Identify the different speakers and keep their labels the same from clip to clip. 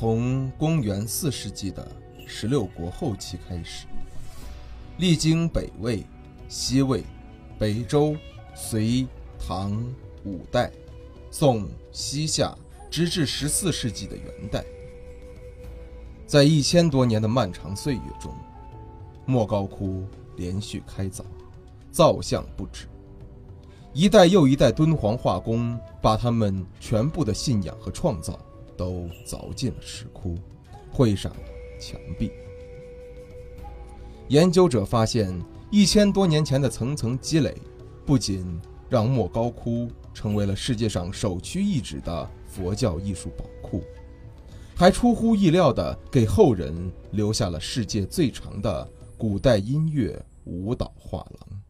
Speaker 1: 从公元四世纪的十六国后期开始，历经北魏、西魏、北周、隋、唐、五代、宋、西夏，直至十四世纪的元代，在一千多年的漫长岁月中，莫高窟连续开凿，造像不止，一代又一代敦煌画工把他们全部的信仰和创造。都凿进了石窟，绘上了墙壁。研究者发现，一千多年前的层层积累，不仅让莫高窟成为了世界上首屈一指的佛教艺术宝库，还出乎意料地给后人留下了世界最长的古代音乐舞蹈画廊。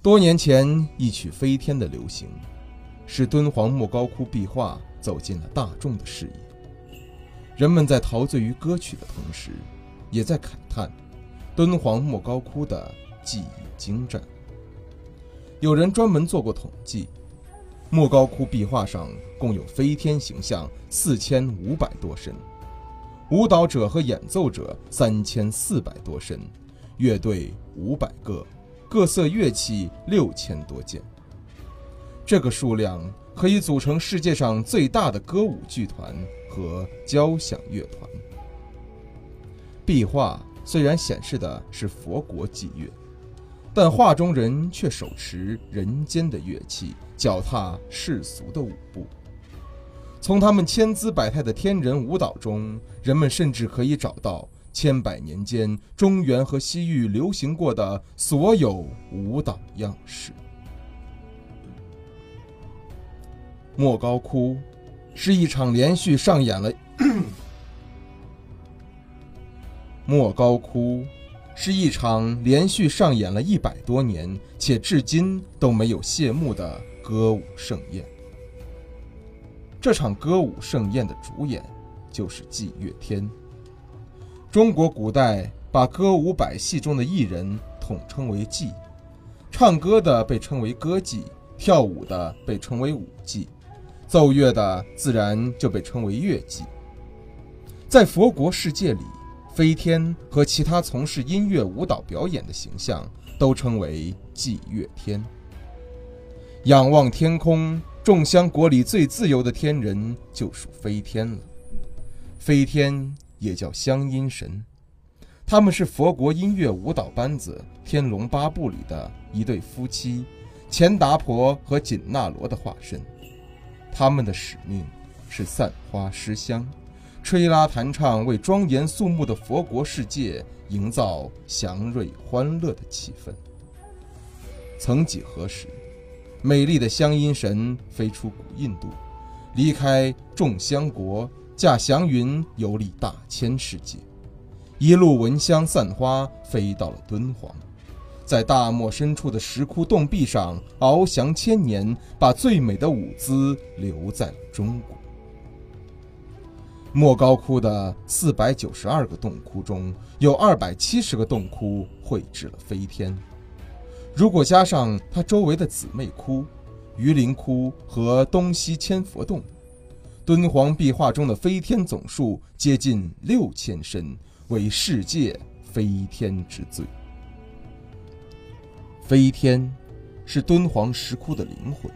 Speaker 1: 多年前，一曲飞天的流行，使敦煌莫高窟壁画。走进了大众的视野，人们在陶醉于歌曲的同时，也在慨叹敦煌莫高窟的技艺精湛。有人专门做过统计，莫高窟壁画上共有飞天形象四千五百多身，舞蹈者和演奏者三千四百多身，乐队五百个，各色乐器六千多件。这个数量。可以组成世界上最大的歌舞剧团和交响乐团。壁画虽然显示的是佛国祭乐，但画中人却手持人间的乐器，脚踏世俗的舞步。从他们千姿百态的天人舞蹈中，人们甚至可以找到千百年间中原和西域流行过的所有舞蹈样式。莫高窟是一场连续上演了 莫高窟是一场连续上演了一百多年且至今都没有谢幕的歌舞盛宴。这场歌舞盛宴的主演就是祭乐天。中国古代把歌舞百戏中的艺人统称为妓，唱歌的被称为歌妓，跳舞的被称为舞妓。奏乐的自然就被称为乐伎。在佛国世界里，飞天和其他从事音乐舞蹈表演的形象都称为祭乐天。仰望天空，众香国里最自由的天人就属飞天了。飞天也叫香音神，他们是佛国音乐舞蹈班子《天龙八部》里的一对夫妻，钱达婆和紧那罗的化身。他们的使命是散花施香，吹拉弹唱，为庄严肃穆的佛国世界营造祥瑞欢乐的气氛。曾几何时，美丽的香音神飞出古印度，离开众香国，驾祥云游历大千世界，一路闻香散花，飞到了敦煌。在大漠深处的石窟洞壁上翱翔千年，把最美的舞姿留在了中国。莫高窟的四百九十二个洞窟中有二百七十个洞窟绘制了飞天，如果加上它周围的姊妹窟、榆林窟和东西千佛洞，敦煌壁画中的飞天总数接近六千身，为世界飞天之最。飞天是敦煌石窟的灵魂，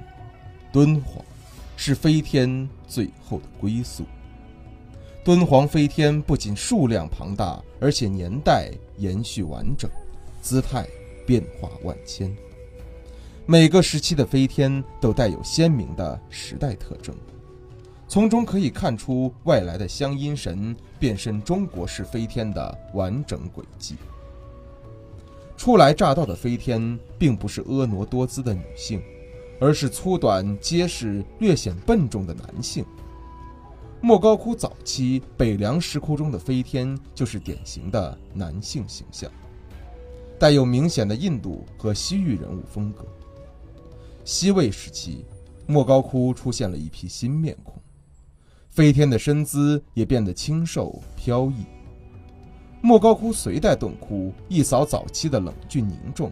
Speaker 1: 敦煌是飞天最后的归宿。敦煌飞天不仅数量庞大，而且年代延续完整，姿态变化万千。每个时期的飞天都带有鲜明的时代特征，从中可以看出外来的香音神变身中国式飞天的完整轨迹。初来乍到的飞天并不是婀娜多姿的女性，而是粗短、结实、略显笨重的男性。莫高窟早期北凉石窟中的飞天就是典型的男性形象，带有明显的印度和西域人物风格。西魏时期，莫高窟出现了一批新面孔，飞天的身姿也变得清瘦飘逸。莫高窟隋代洞窟一扫早期的冷峻凝重，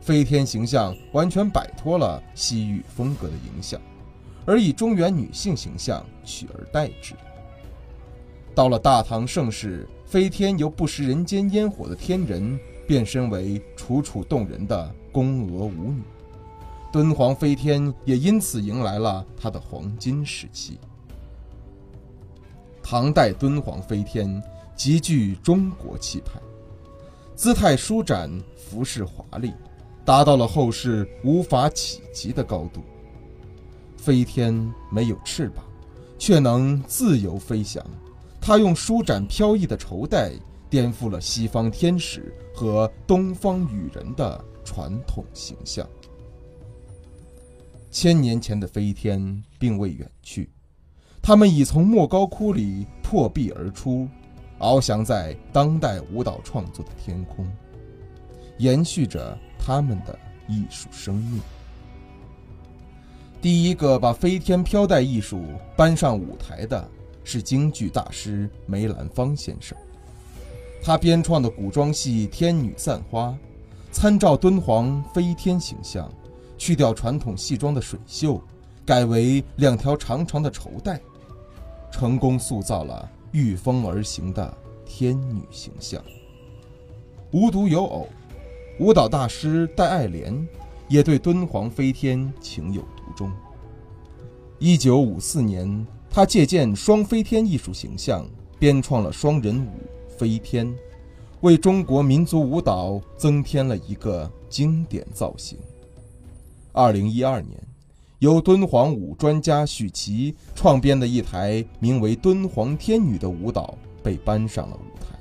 Speaker 1: 飞天形象完全摆脱了西域风格的影响。而以中原女性形象取而代之。到了大唐盛世，飞天由不食人间烟火的天人变身为楚楚动人的宫娥舞女，敦煌飞天也因此迎来了它的黄金时期。唐代敦煌飞天极具中国气派，姿态舒展，服饰华丽，达到了后世无法企及的高度。飞天没有翅膀，却能自由飞翔。他用舒展飘逸的绸带，颠覆了西方天使和东方羽人的传统形象。千年前的飞天并未远去，他们已从莫高窟里破壁而出，翱翔在当代舞蹈创作的天空，延续着他们的艺术生命。第一个把飞天飘带艺术搬上舞台的是京剧大师梅兰芳先生。他编创的古装戏《天女散花》，参照敦煌飞天形象，去掉传统戏装的水袖，改为两条长长的绸带，成功塑造了御风而行的天女形象。无独有偶，舞蹈大师戴爱莲也对敦煌飞天情有。独钟，一九五四年，他借鉴双飞天艺术形象，编创了双人舞飞天，为中国民族舞蹈增添了一个经典造型。二零一二年，由敦煌舞专家许琪创编的一台名为《敦煌天女》的舞蹈被搬上了舞台，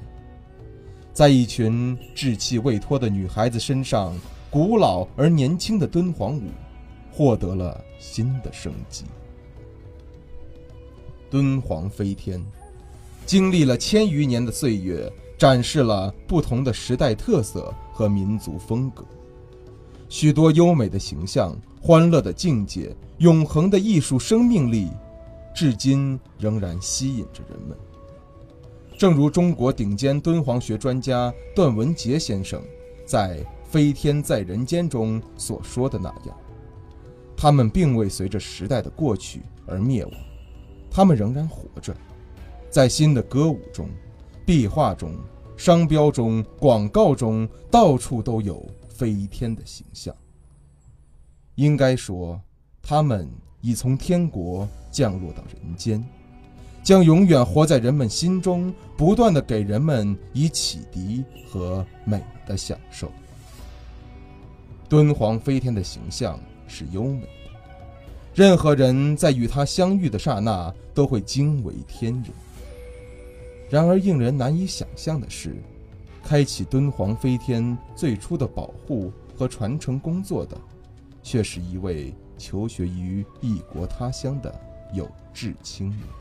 Speaker 1: 在一群稚气未脱的女孩子身上，古老而年轻的敦煌舞。获得了新的生机。敦煌飞天，经历了千余年的岁月，展示了不同的时代特色和民族风格。许多优美的形象、欢乐的境界、永恒的艺术生命力，至今仍然吸引着人们。正如中国顶尖敦煌学专家段文杰先生在《飞天在人间》中所说的那样。他们并未随着时代的过去而灭亡，他们仍然活着，在新的歌舞中、壁画中、商标中、广告中，到处都有飞天的形象。应该说，他们已从天国降落到人间，将永远活在人们心中，不断的给人们以启迪和美的享受。敦煌飞天的形象。是优美的，任何人在与他相遇的刹那都会惊为天人。然而，令人难以想象的是，开启敦煌飞天最初的保护和传承工作的，却是一位求学于异国他乡的有志青年。